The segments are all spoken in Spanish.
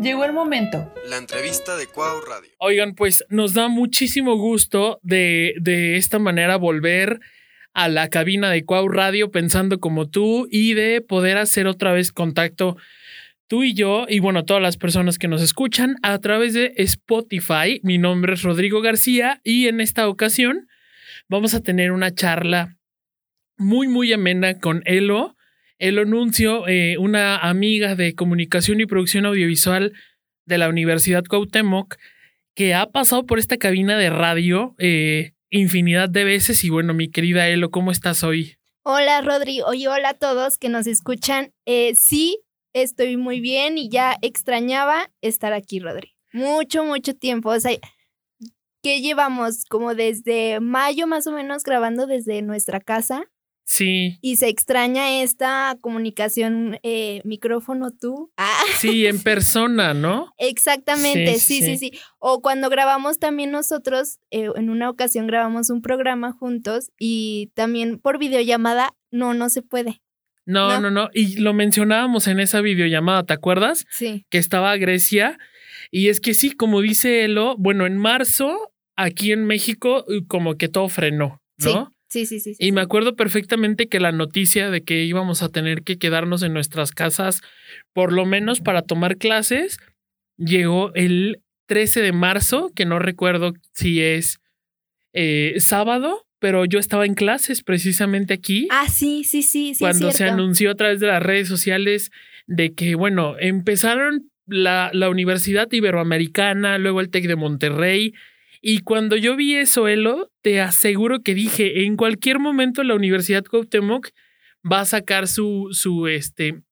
Llegó el momento. La entrevista de Cuau Radio. Oigan, pues nos da muchísimo gusto de, de esta manera volver a la cabina de Cuau Radio pensando como tú y de poder hacer otra vez contacto tú y yo y bueno, todas las personas que nos escuchan a través de Spotify. Mi nombre es Rodrigo García y en esta ocasión vamos a tener una charla muy, muy amena con Elo. Elo Nuncio, eh, una amiga de comunicación y producción audiovisual de la Universidad Cuauhtémoc, que ha pasado por esta cabina de radio eh, infinidad de veces. Y bueno, mi querida Elo, ¿cómo estás hoy? Hola, Rodri. Oye, hola a todos que nos escuchan. Eh, sí, estoy muy bien y ya extrañaba estar aquí, Rodri. Mucho, mucho tiempo. O sea, que llevamos como desde mayo más o menos grabando desde nuestra casa. Sí. Y se extraña esta comunicación eh, micrófono tú. Ah. Sí, en persona, ¿no? Exactamente, sí sí, sí, O cuando grabamos también nosotros, eh, en una ocasión grabamos un programa juntos y también por videollamada, no, no se puede. No, no, no, Y lo mencionábamos en esa videollamada, ¿te acuerdas? Sí. Que estaba Grecia. Y es que sí, como dice Elo, bueno, en marzo, aquí en México, como que todo frenó, ¿no? Sí, sí, sí. y me acuerdo perfectamente que la noticia de que íbamos a tener que quedarnos en nuestras casas, por lo menos para tomar clases, llegó el 13 de marzo, que no recuerdo si es eh, sábado, pero yo estaba en clases precisamente aquí. Ah, sí, sí, sí. sí cuando se anunció a través de las redes sociales de que, bueno, empezaron la, la Universidad Iberoamericana, luego el TEC de Monterrey, y cuando yo vi eso, Elo, te aseguro que dije, en cualquier momento la Universidad Cuauhtémoc va a sacar su, su, este,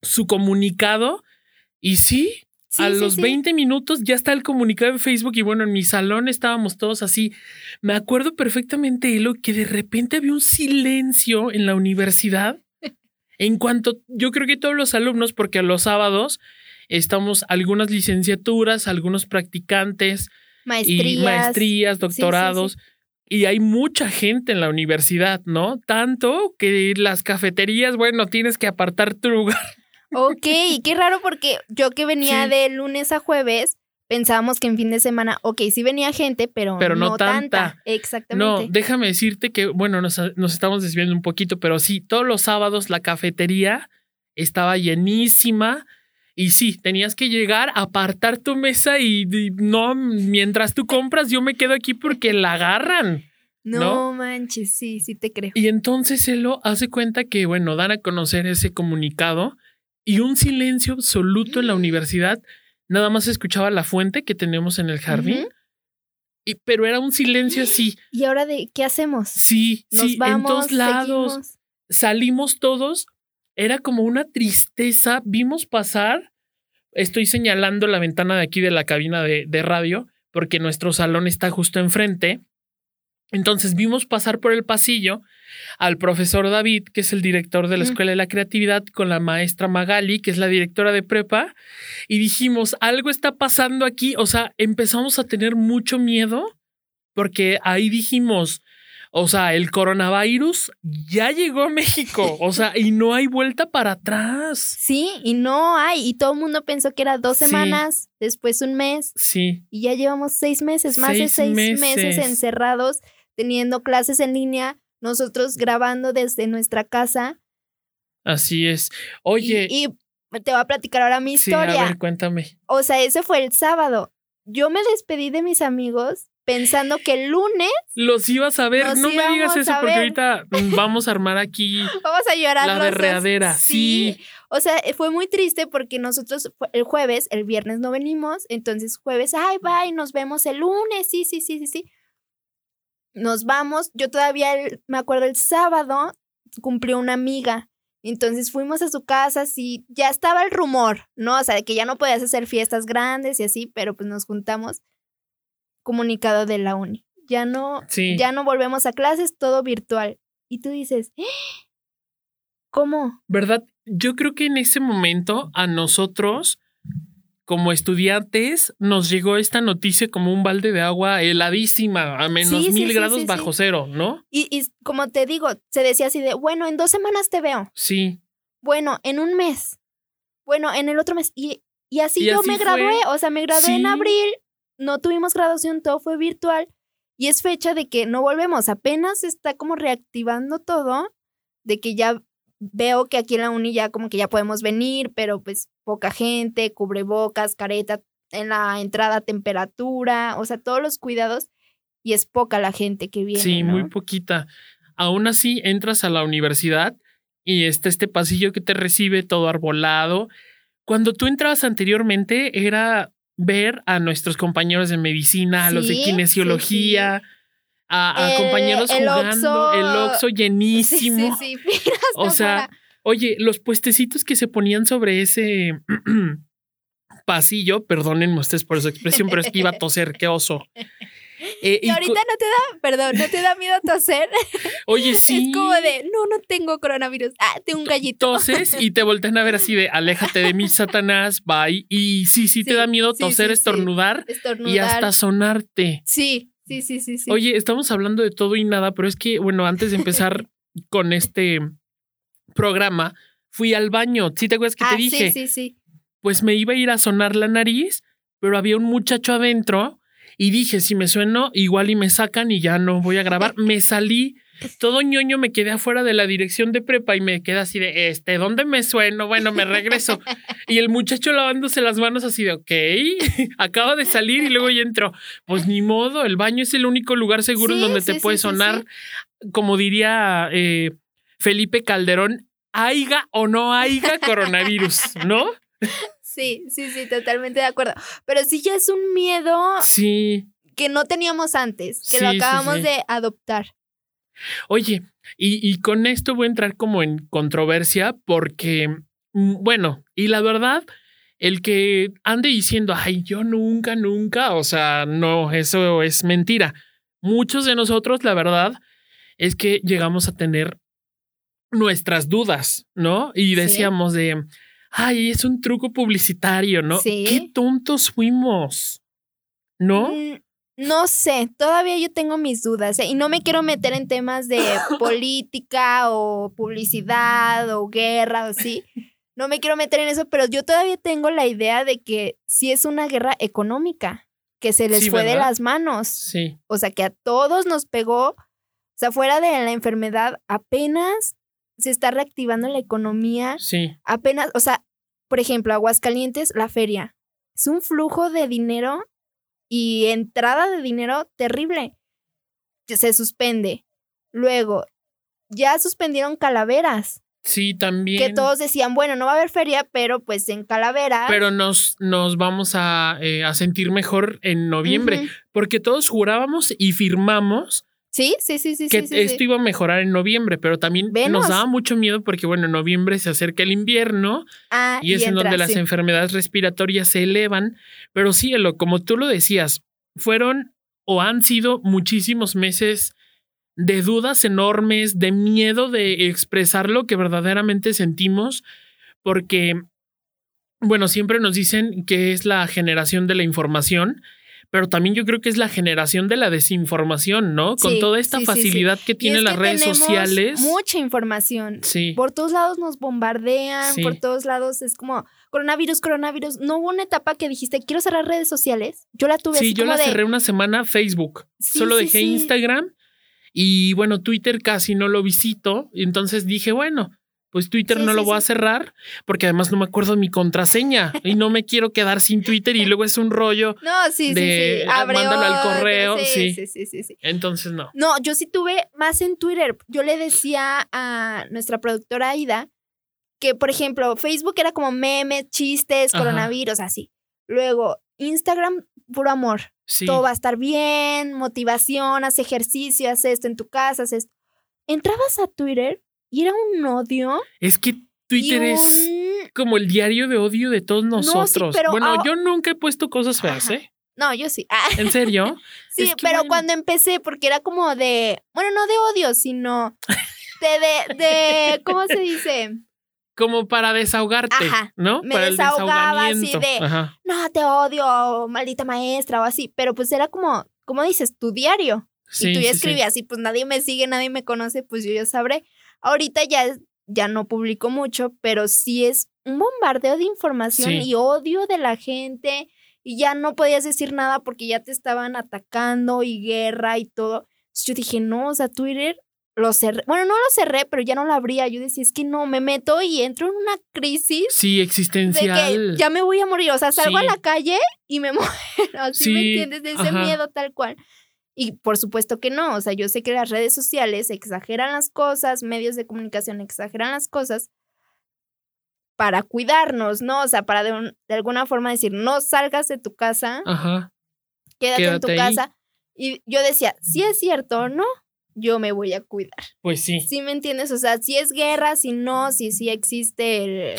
su comunicado. Y sí, a los 20 minutos ya está el comunicado en Facebook y bueno, en mi salón estábamos todos así. Me acuerdo perfectamente, Elo, que de repente había un silencio en la universidad. En cuanto, yo creo que todos los alumnos, porque a los sábados estamos algunas licenciaturas, algunos practicantes, maestrías, y maestrías doctorados. Y hay mucha gente en la universidad, ¿no? Tanto que las cafeterías, bueno, tienes que apartar tu lugar. Ok, qué raro porque yo que venía de lunes a jueves, pensábamos que en fin de semana, ok, sí venía gente, pero, pero no, tanta. Exactamente. No, déjame decirte que, bueno, nos, nos estamos desviando un poquito, pero sí, todos los sábados la cafetería estaba llenísima y sí, tenías que llegar, apartar tu mesa y, no, mientras tú compras, yo me quedo aquí porque la agarran. No, manches, sí, sí te creo. Y entonces él lo hace cuenta que, bueno, dan a conocer ese comunicado y un silencio absoluto en la universidad. Nada más escuchaba la fuente que tenemos en el jardín. y, pero era un silencio así. ¿Y ahora de qué hacemos? Sí, sí, en todos lados. Salimos todos era como una tristeza. Vimos pasar, estoy señalando la ventana de aquí de la cabina de, radio, porque nuestro salón está justo enfrente. Entonces vimos pasar por el pasillo al profesor David, que es el director de la Escuela de la Creatividad, con la maestra Magali, que es la directora de prepa, y dijimos, algo está pasando aquí, o sea, empezamos a tener mucho miedo, porque ahí dijimos, o sea, el coronavirus ya llegó a México, o sea, y no hay vuelta para atrás. Sí, y no hay, y todo el mundo pensó que era dos semanas, después un mes. Sí. Y ya llevamos seis meses, más de seis meses. encerrados, teniendo clases en línea, nosotros grabando desde nuestra casa. Así es. Oye. Y, te voy a platicar ahora mi historia. A ver, cuéntame. O sea, ese fue el sábado. Yo me despedí de mis amigos pensando que el lunes los ibas a ver. No me digas eso porque ahorita vamos a armar aquí. vamos a llorar. La derreadera, sí. O sea, fue muy triste porque nosotros el jueves, el viernes no venimos, entonces jueves, ay, bye, nos vemos el lunes, sí, sí, sí, sí, sí. Nos vamos, yo todavía me acuerdo el sábado cumplió una amiga, entonces fuimos a su casa, sí, ya estaba el rumor, ¿no? O sea, que ya no podías hacer fiestas grandes y así, pero pues nos juntamos comunicado de la uni. Ya no, ya no volvemos a clases, todo virtual. Y tú dices, ¿cómo? ¿Verdad? Yo creo que en ese momento a nosotros, como estudiantes, nos llegó esta noticia como un balde de agua heladísima, a menos mil grados bajo cero, ¿no? Y, y como te digo, se decía así de, bueno, en dos semanas te veo. Sí. Bueno, en un mes. Bueno, en el otro mes. Y Y así Y yo así me fue. gradué, o sea, me gradué en abril, no tuvimos graduación, todo fue virtual. Y es fecha de que no volvemos, apenas está como reactivando todo, de que ya veo que aquí en la uni ya como que ya podemos venir, pero pues poca gente, cubrebocas, careta, en la entrada temperatura, o sea, todos los cuidados y es poca la gente que viene. Sí, ¿no? muy poquita. Aún así, entras a la universidad y está este pasillo que te recibe todo arbolado. Cuando tú entrabas anteriormente era ver a nuestros compañeros de medicina, a los de Sí, kinesiología, a, a El- compañeros el jugando, Oxxo- el Sí, llenísimo. sí, sí, hasta O sea. Oye, los puestecitos que se ponían sobre ese pasillo, perdónenme ustedes por su expresión, pero es que iba a toser, qué oso. Eh, Y y ahorita no te da, perdón, no te da miedo toser. oye, sí. Es como de, no, no tengo coronavirus. Ah, tengo un gallito. toses y te voltean a ver así de aléjate de mí, Satanás, bye. Y sí, sí, te da miedo toser, sí, sí. estornudar Estornudar. y hasta sonarte. Sí, sí, sí, sí, sí. Oye, estamos hablando de todo y nada, pero es que, bueno, antes de empezar con este programa, fui al baño. ¿Sí te acuerdas que ah, te dije? sí, sí, sí. Pues me iba a ir a sonar la nariz, pero había un muchacho adentro y dije, si me sueno, igual y me sacan y ya no voy a grabar. Me salí. Todo ñoño me quedé afuera de la dirección de prepa y me quedé así de, este, ¿dónde me sueno? Bueno, me regreso. Y el muchacho lavándose las manos así de, ok, acaba de salir y luego ya entró. Pues ni modo, el baño es el único lugar seguro en donde sí, te sí, puede sonar, como diría eh, Felipe Calderón, haiga o no haiga coronavirus, ¿no? Sí, sí, sí, totalmente de acuerdo. Pero sí ya es un miedo Sí. que no teníamos antes, que Sí, lo acabamos sí. de adoptar. Oye, y, y con esto voy a entrar como en controversia porque, mm, bueno, y la verdad, el que ande diciendo, ay, yo nunca, nunca, o sea, no, eso es mentira. Muchos de nosotros, la verdad, es que llegamos a tener nuestras dudas, ¿no? Y Sí. decíamos de, ay, es un truco publicitario, ¿no? Sí. Qué tontos fuimos, ¿no? Mm, No sé, todavía yo tengo mis dudas ¿eh? y no me quiero meter en temas de política o publicidad o guerra o así. No me quiero meter en eso, pero yo todavía tengo la idea de que sí es una guerra económica, que se les Sí, fue de las manos. Sí, O sea, que a todos nos pegó. O sea, fuera de la enfermedad, apenas se está reactivando la economía. sí. Apenas, o sea, por ejemplo, Aguascalientes, la feria. Es un flujo de dinero y entrada de dinero terrible. Se suspende. Luego, ya suspendieron calaveras. Sí, también. Que todos decían, bueno, no va a haber feria, pero pues en calaveras. pero nos, nos vamos a, eh, a sentir mejor en noviembre, porque todos jurábamos y firmamos Sí, sí, sí, sí. que sí, sí, esto sí. iba a mejorar en noviembre, pero también Venos. nos daba mucho miedo porque, bueno, en noviembre se acerca el invierno Ah, y es en entra, donde las enfermedades respiratorias se elevan, pero sí, Elo, como tú lo decías, fueron o han sido muchísimos meses de dudas enormes, de miedo de expresar lo que verdaderamente sentimos, porque, bueno, siempre nos dicen que es la generación de la información, pero también yo creo que es la generación de la desinformación, ¿no? Con toda esta sí, sí, sí. facilidad que tienen las que redes sociales. Mucha información. Sí, Por todos lados nos bombardean, por todos lados es como coronavirus, coronavirus. No hubo una etapa que dijiste, quiero cerrar redes sociales. Yo la tuve sí, así yo como la de, cerré una semana Facebook. Solo dejé. Instagram y bueno, Twitter casi no lo visito. Y entonces dije, bueno, pues Twitter Sí, no lo sí, voy a cerrar porque además no me acuerdo de mi contraseña y no me quiero quedar sin Twitter y luego es un rollo. No, sí, de, sí, sí. Abre mándalo al correo, sí. sí, sí, sí. Entonces no. No, yo sí tuve más en Twitter. Yo le decía a nuestra productora Aida que, por ejemplo, Facebook era como memes, chistes, Ajá. coronavirus, así. Luego, Instagram, puro amor. Sí. todo va a estar bien, motivación, haz ejercicio, haz esto en tu casa, haz esto. Entrabas a Twitter y era un odio. Es que Twitter es como el diario de odio de todos nosotros. pero bueno, yo nunca he puesto cosas feas, Ajá. ¿eh? No, yo sí. Ah, ¿En serio? sí, Es que pero bueno. cuando empecé, porque era como de, bueno, no de odio, sino de, de, de ¿cómo se dice? Como para desahogarte, Ajá. ¿no? Me para el desahogaba así de- Ajá. No, te odio, maldita maestra o así. Pero pues era como, como dices, tu diario. Sí, y tú ya sí, sí. escribías y pues nadie me sigue, nadie me conoce, pues yo ya sabré. Ahorita ya ya no publico mucho, pero sí es un bombardeo de información Sí. y odio de la gente y ya no podías decir nada porque ya te estaban atacando y guerra y todo. Entonces yo dije, no, o sea, Twitter lo cerré. Bueno, no lo cerré, pero ya no lo abría. Yo decía, es que no, me meto y entro en una crisis Sí, de existencial. que ya me voy a morir. O sea, salgo a Sí. la calle y me muero. Así me Sí, entiendes? De ese ajá. miedo tal cual. Y por supuesto que no. O sea, yo sé que las redes sociales exageran las cosas, medios de comunicación exageran las cosas para cuidarnos, ¿no? O sea, para de, un- de alguna forma decir, no salgas de tu casa, Ajá. quédate, en tu ahí. casa. Y yo decía, si es cierto o no, yo me voy a cuidar. Pues sí. ¿Sí me entiendes? O sea, si es guerra, si no, si sí existe el-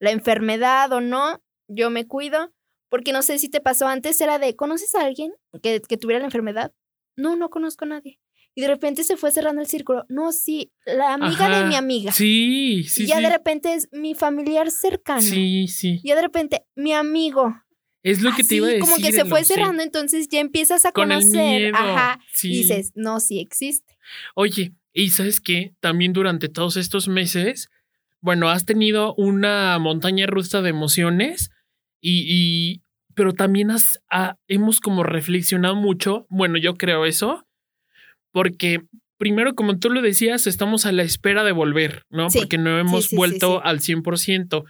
la enfermedad o no, yo me cuido. Porque no sé si te pasó antes, era de, ¿conoces a alguien que, que tuviera la enfermedad? No, no conozco a nadie. Y de repente se fue cerrando el círculo. No, sí, la amiga de mi amiga. Sí, sí, y ya sí. de repente es mi familiar cercano. Sí, sí. Y ya de repente, mi amigo. Es lo que te iba a decir. como que se fue sí. cerrando, entonces ya empiezas a Con el conocer. miedo. Ajá. Sí. Y dices, no, sí existe. Oye, y sabes qué, también durante todos estos meses, bueno, has tenido una montaña rusa de emociones y, y- pero también has, ha- hemos como reflexionado mucho, bueno, yo creo eso, porque primero, como tú lo decías, estamos a la espera de volver, ¿no? Sí, Porque no hemos sí, sí, vuelto al 100%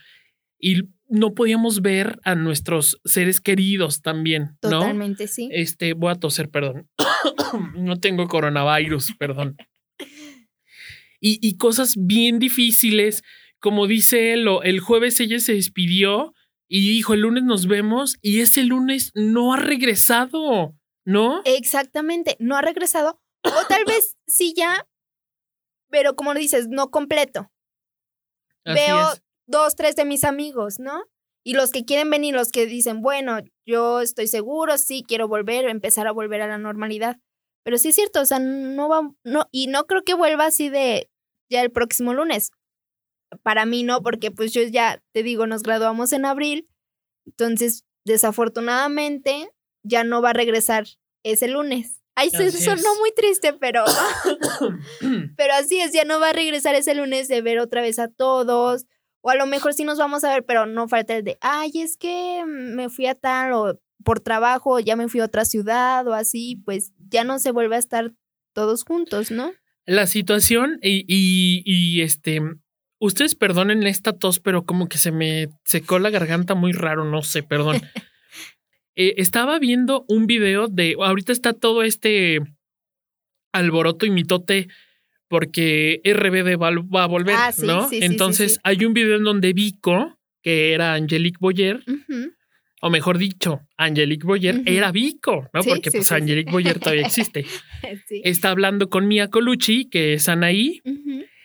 y no podíamos ver a nuestros seres queridos también, ¿no? Totalmente, sí. Este, voy a toser, perdón. no tengo coronavirus, perdón. Y, y cosas bien difíciles, como dice él, el jueves ella se despidió y dijo, el lunes nos vemos y ese lunes no ha regresado, ¿no? Exactamente, no ha regresado. O tal vez sí ya, pero como dices, no completo. Así Veo es. dos, tres de mis amigos, ¿no? Y los que quieren venir, los que dicen, bueno, yo estoy seguro, sí, quiero volver, empezar a volver a la normalidad. Pero sí es cierto, o sea, no va, no, y no creo que vuelva así de ya el próximo lunes. Para mí no, porque pues yo ya te digo, nos graduamos en abril, entonces desafortunadamente ya no va a regresar ese lunes. Ay, se Así sonó es. muy triste, pero pero así es, ya no va a regresar ese lunes de ver otra vez a todos. O a lo mejor sí nos vamos a ver, pero no falta el de, ay, es que me fui a tal o por trabajo, ya me fui a otra ciudad o así, pues ya no se vuelve a estar todos juntos, ¿no? La situación y, y, y, este, ustedes perdonen esta tos, pero como que se me secó la garganta muy raro, no sé, perdón. Eh, estaba viendo un video de, ahorita está todo este alboroto y mitote porque RBD va, va a volver, Ah, sí, ¿no? sí, Entonces sí. hay un video en donde Vico, que era Angelique Boyer, o mejor dicho, Angelique Boyer era Vico, ¿no? Porque pues. Angelique Boyer todavía existe. Está hablando con Mia Colucci, que es Anaí.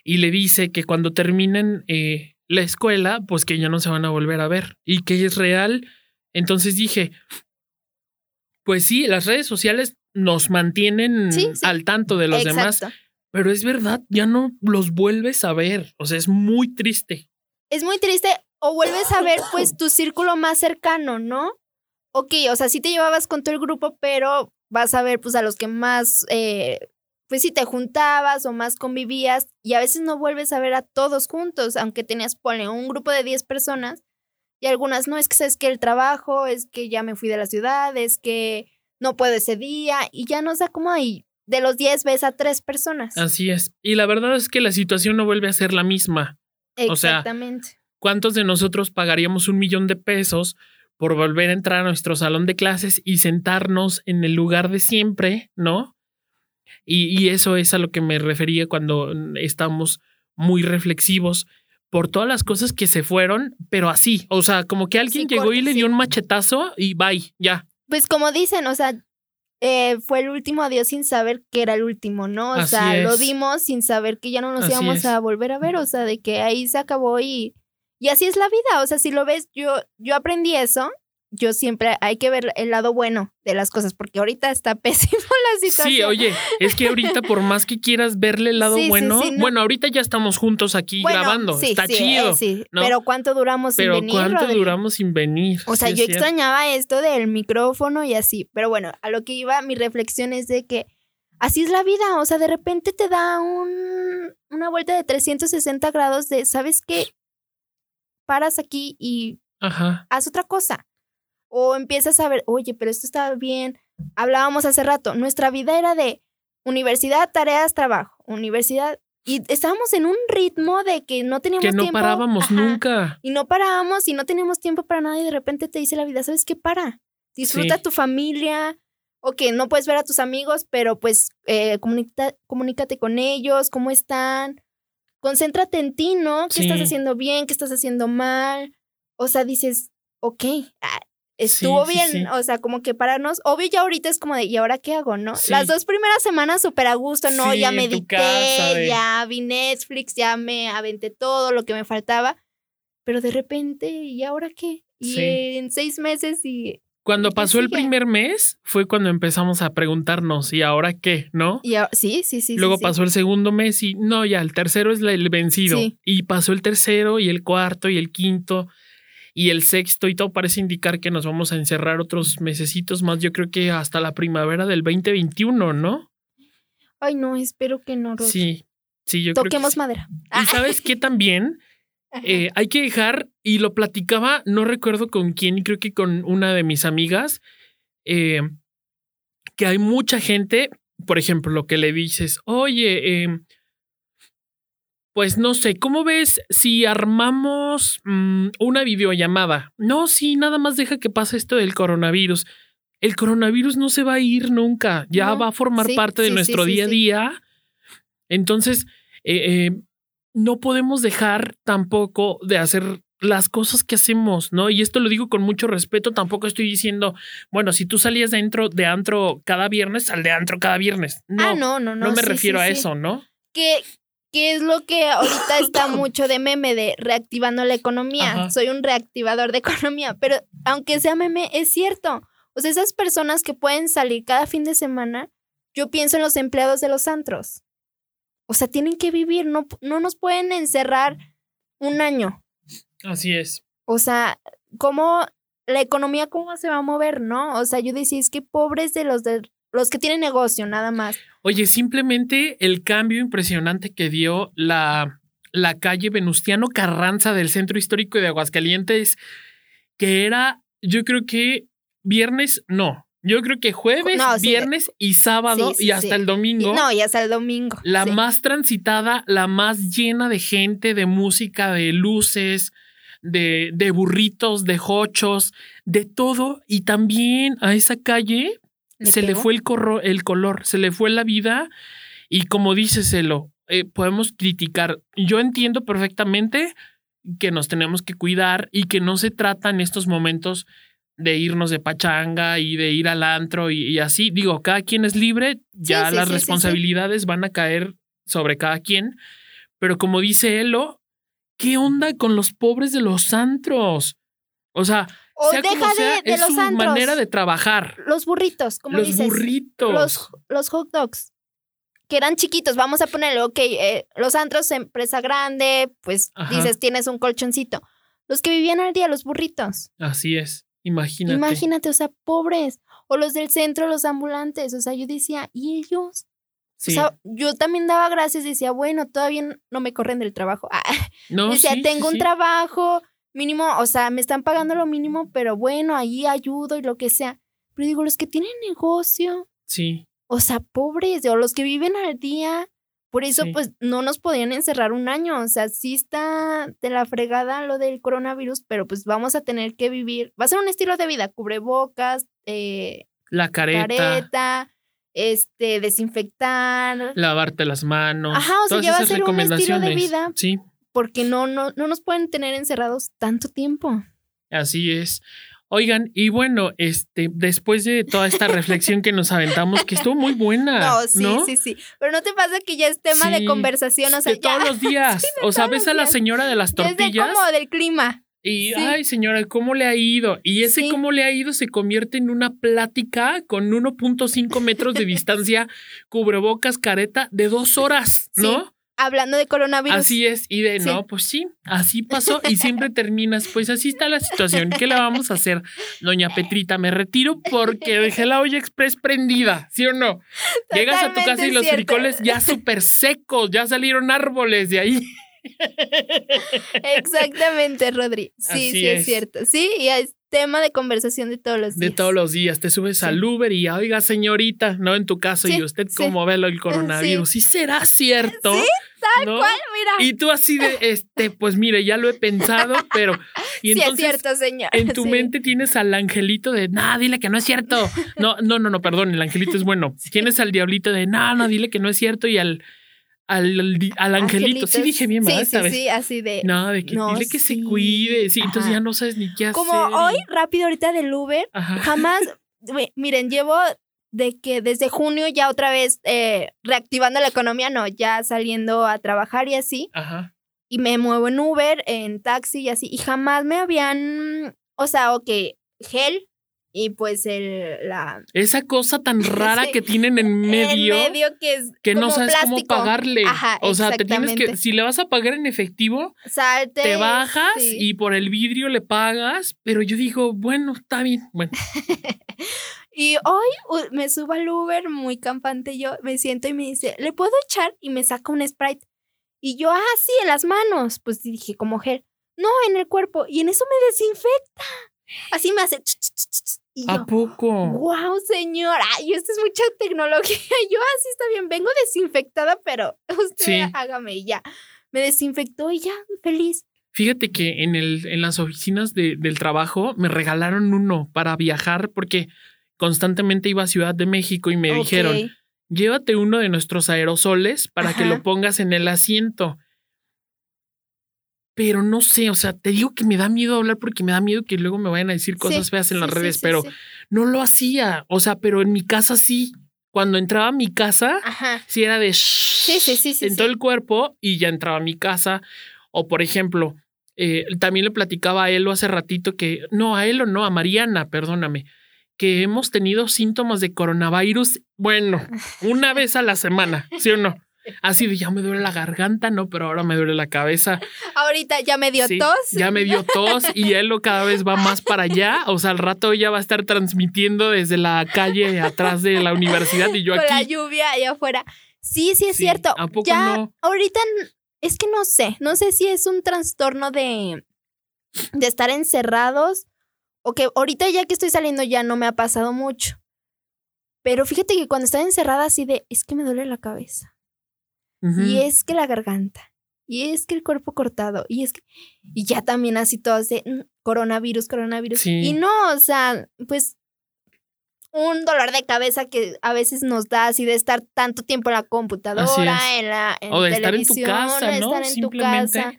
Y le dice que cuando terminen eh, la escuela, pues que ya no se van a volver a ver y que es real. Entonces dije, pues sí, las redes sociales nos mantienen Sí, sí. al tanto de los demás, pero es verdad, ya no los vuelves a ver. O sea, es muy triste. Es muy triste o vuelves a ver pues tu círculo más cercano, ¿no? Ok, o sea, sí te llevabas con todo el grupo, pero vas a ver pues a los que más, eh, pues sí te juntabas o más convivías y a veces no vuelves a ver a todos juntos, aunque tenías, ponle, un grupo de 10 personas y algunas no, es que sabes que el trabajo, es que ya me fui de la ciudad, es que no puedo ese día y ya no sé cómo y de los 10 ves a tres personas. Así es. Y la verdad es que la situación no vuelve a ser la misma. o sea, Exactamente. ¿Cuántos de nosotros pagaríamos un millón de pesos por volver a entrar a nuestro salón de clases y sentarnos en el lugar de siempre, ¿no? Y, y eso es a lo que me refería cuando mm, estamos muy reflexivos por todas las cosas que se fueron, pero así, o sea, como que alguien Sí, llegó y le dio un machetazo y bye, ya. Pues como dicen, o sea, eh, fue el último adiós sin saber que era el último, ¿no? O Así sea, lo dimos sin saber que ya no nos Así íbamos es. a volver a ver, o sea, de que ahí se acabó y, y así es la vida, o sea, si lo ves, yo, yo aprendí eso, yo siempre hay que ver el lado bueno de las cosas, porque ahorita está pésimo la situación. Sí, oye, es que ahorita por más que quieras verle el lado Sí, bueno, sí, no. bueno, ahorita ya estamos juntos aquí Bueno, grabando, sí, está sí, chido, eh, sí, ¿no? Pero ¿cuánto duramos pero sin venir? ¿cuánto Rodri? duramos sin venir? O sea, yo extrañaba esto del micrófono y así. Pero bueno, a lo que iba, mi reflexión es de que así es la vida, o sea, de repente te da un, una vuelta de 360 grados de, ¿sabes qué? Paras aquí y Ajá. haz otra cosa. O empiezas a ver, oye, pero esto está bien. Hablábamos hace rato, nuestra vida era de universidad, tareas, trabajo, universidad. Y estábamos en un ritmo de que no teníamos Que no tiempo. parábamos Ajá. nunca. Y no parábamos y no teníamos tiempo para nada y de repente te dice la vida, ¿sabes qué? Para. Disfruta Sí. tu familia. Ok, no puedes ver a tus amigos, pero pues eh, comunica- comunícate con ellos, cómo están. Concéntrate en ti, ¿no? ¿Qué estás haciendo bien? ¿Qué estás haciendo mal? O sea, dices, ok, ah, estuvo Sí, bien. sí. O sea, como que pararnos. Obvio, ya ahorita es como de, ¿y ahora qué hago, no? Las dos primeras semanas súper a gusto, ¿no? Ya medité, casa, de- ya vi Netflix, ya me aventé todo lo que me faltaba. Pero de repente, ¿y ahora qué? Y en seis meses y, Cuando ¿Y qué pasó el primer mes fue cuando empezamos a preguntarnos, ¿y ahora qué? ¿No? y ahora- sí, sí, sí. Luego pasó el segundo mes y no, ya, el tercero es el vencido. Y pasó el tercero y el cuarto y el quinto y el sexto y todo parece indicar que nos vamos a encerrar otros mesecitos más. Yo creo que hasta la primavera del 2021, ¿no? Ay, no, espero que no. Rod. Sí, sí, yo creo Toquemos que sí. madera. Y sabes qué también. Eh, hay que dejar, y lo platicaba, no recuerdo con quién, creo que con una de mis amigas, eh, que hay mucha gente, por ejemplo, lo que le dices, oye, eh, pues no sé, ¿cómo ves si armamos mm, una videollamada? No, sí, nada más deja que pase esto del coronavirus. El coronavirus no se va a ir nunca, ya No, va a formar sí, parte de sí, nuestro sí, día a día. Entonces, eh, eh, no podemos dejar tampoco de hacer las cosas que hacemos, ¿no? Y esto lo digo con mucho respeto, tampoco estoy diciendo, bueno, si tú salías dentro de antro cada viernes, sal de antro cada viernes. No, ah, no, no, no. no me refiero a eso, ¿no? que, que es lo que ahorita está mucho de meme de reactivando la economía. Ajá. Soy un reactivador de economía, pero aunque sea meme, es cierto. O sea, esas personas que pueden salir cada fin de semana, yo pienso en los empleados de los antros. O sea, tienen que vivir, no, no nos pueden encerrar un año. Así es. O sea, ¿cómo la economía cómo se va a mover, no? O sea, yo decía, es que pobres de los de los que tienen negocio, nada más. Oye, simplemente el cambio impresionante que dio la, la calle Venustiano Carranza del centro histórico de Aguascalientes, que era, yo creo que viernes, no, yo creo que jueves, No, sí, viernes y sábado sí, sí, y hasta el domingo. No, y hasta el domingo. La más transitada, la más llena de gente, de música, de luces, de, de burritos, de jochos, de todo. Y también a esa calle se le fue el, corro- el color, se le fue la vida. Y como dice Celo, eh, podemos criticar. Yo entiendo perfectamente que nos tenemos que cuidar y que no se trata en estos momentos de irnos de pachanga y de ir al antro y, y así. Digo, cada quien es libre, ya sí, las sí, sí, sí. responsabilidades van a caer sobre cada quien. Pero como dice Elo, ¿qué onda con los pobres de los antros? O sea, O sea como deja sea, de, de es los su antros. manera de trabajar. Los burritos, como los dices. burritos. Los, los hot dogs. Que eran chiquitos, vamos a ponerle, ok, eh, los antros, empresa grande, pues Ajá. dices, tienes un colchoncito. Los que vivían al día, los burritos. Así es. Imagínate. Imagínate, o sea, pobres. O los del centro, los ambulantes. O sea, yo decía, ¿y ellos? Sí. O sea, yo también daba gracias, decía, bueno, todavía no me corren del trabajo. Ah, no, decía, sí, tengo sí, un trabajo mínimo, o sea, me están pagando lo mínimo, pero bueno, ahí ayudo y lo que sea. Pero digo, los que tienen negocio, Sí. o sea, pobres, o los que viven al día, por eso Sí. pues no nos podían encerrar un año, o sea, sí está de la fregada lo del coronavirus, pero pues vamos a tener que vivir, va a ser un estilo de vida, cubrebocas, eh, La careta, careta, este, desinfectar, lavarte las manos. Ajá, o sea, ya va a ser un estilo de vida. Sí, porque no, no, no nos pueden tener encerrados tanto tiempo. así es. Oigan, y bueno, este, después de toda esta reflexión que nos aventamos, que estuvo muy buena. No, sí, ¿no? sí, sí. Pero no te pasa que ya es tema Sí, de conversación, o sea, de ya todos los días. o sea, ves a la señora de las tortillas como del clima. y, sí. ay, señora, ¿cómo le ha ido? Y ese cómo le ha ido se convierte en una plática con 1.5 metros de distancia, cubrebocas, careta, de dos horas, ¿no? Hablando de coronavirus. Así es, y de Sí. no, pues sí, así pasó y siempre terminas, pues así está la situación, ¿qué le vamos a hacer? Doña Petrita, me retiro porque dejé la olla express prendida, ¿sí o no? Llegas a tu casa y los cierto. frijoles ya súper secos, ya salieron árboles de ahí. Exactamente, Rodri. Sí, Así sí, es. es. cierto. Sí, y es tema de conversación de todos los días. De todos los días, te subes Sí. al Uber y, oiga, señorita, no en tu caso, Sí, y usted sí. cómo ve del coronavirus. Sí, será cierto. Sí, tal ¿Cuál? Mira. Y tú así de, este, pues mire, ya lo he pensado, pero... Y sí, es entonces, cierto, señor. En tu mente tienes al angelito de, no, dile que no es cierto. No, no, no, no, perdón, el angelito es bueno. Tienes al diablito de, no, no, dile que no es cierto. Y al, al, al, angelito, sí dije bien, ¿verdad? Sí, Esta sí, vez. sí, así de. No, de que No, dile que sí. se cuide. Sí, entonces ya no sabes ni qué Como hacer. hoy, y- rápido ahorita del Uber, Ajá. jamás. Miren, llevo de que desde junio ya otra vez eh, reactivando la economía, no, ya saliendo a trabajar y así. Ajá. y me muevo en Uber, en taxi y así, y jamás me habían, o sea, ok, gel y pues el, la... Esa cosa tan rara que tienen en medio. En medio que es que no sabes cómo pagarle. Ajá, o sea, te tienes que, si le vas a pagar en efectivo, Salte. te bajas sí. y por el vidrio le pagas, pero yo digo, bueno, está bien. Bueno, Y hoy me subo al Uber muy campante yo, me siento y me dice, ¿le puedo echar? Y me saca un Sprite. Y yo, ah, sí, en las manos. Pues dije, como gel. No, en el cuerpo. Y en eso me desinfecta. Así me hace... ch, ch, ch, ch, ch. Y ¿a yo, poco? Wow, señora, ay, esto es mucha tecnología. Yo así está bien, vengo desinfectada, pero usted Sí. hágame y ya. Me desinfectó y ya, feliz. Fíjate que en, el, en las oficinas de- del trabajo me regalaron uno para viajar porque constantemente iba a Ciudad de México y me dijeron, llévate uno de nuestros aerosoles para que lo pongas en el asiento. Pero no sé, o sea, te digo que me da miedo hablar porque me da miedo que luego me vayan a decir cosas Sí, feas en las sí, redes, sí, pero no lo hacía. O sea, pero en mi casa sí. Cuando entraba a mi casa, Ajá. sí era de en todo el cuerpo y ya entraba a mi casa. O por ejemplo, eh, también le platicaba a Elo hace ratito que, no, a Elo no, a Mariana, perdóname, que hemos tenido síntomas de coronavirus, bueno, una vez a la semana, ¿sí o no? Así de ya me duele la garganta, no, pero ahora me duele la cabeza. Ahorita ya me dio Sí, tos. Ya me dio tos y Elo cada vez va más para allá. O sea, al rato ella va a estar transmitiendo desde la calle atrás de la universidad y yo con la lluvia allá afuera. Sí, sí es Sí, cierto. ¿a poco ya no? ahorita es que no sé, no sé si es un trastorno de de estar encerrados o que ahorita ya que estoy saliendo ya no me ha pasado mucho. Pero fíjate que cuando estaba encerrada así de, es que me duele la cabeza. Y es que la garganta. Y es que el cuerpo cortado. Y es que. Y ya también así todos de "Mm, coronavirus, coronavirus. Sí. Y no, o sea, pues. Un dolor de cabeza que a veces nos da así de estar tanto tiempo en la computadora, en la en O de estar en tu televisión, casa, de ¿no? estar en tu Simplemente. casa.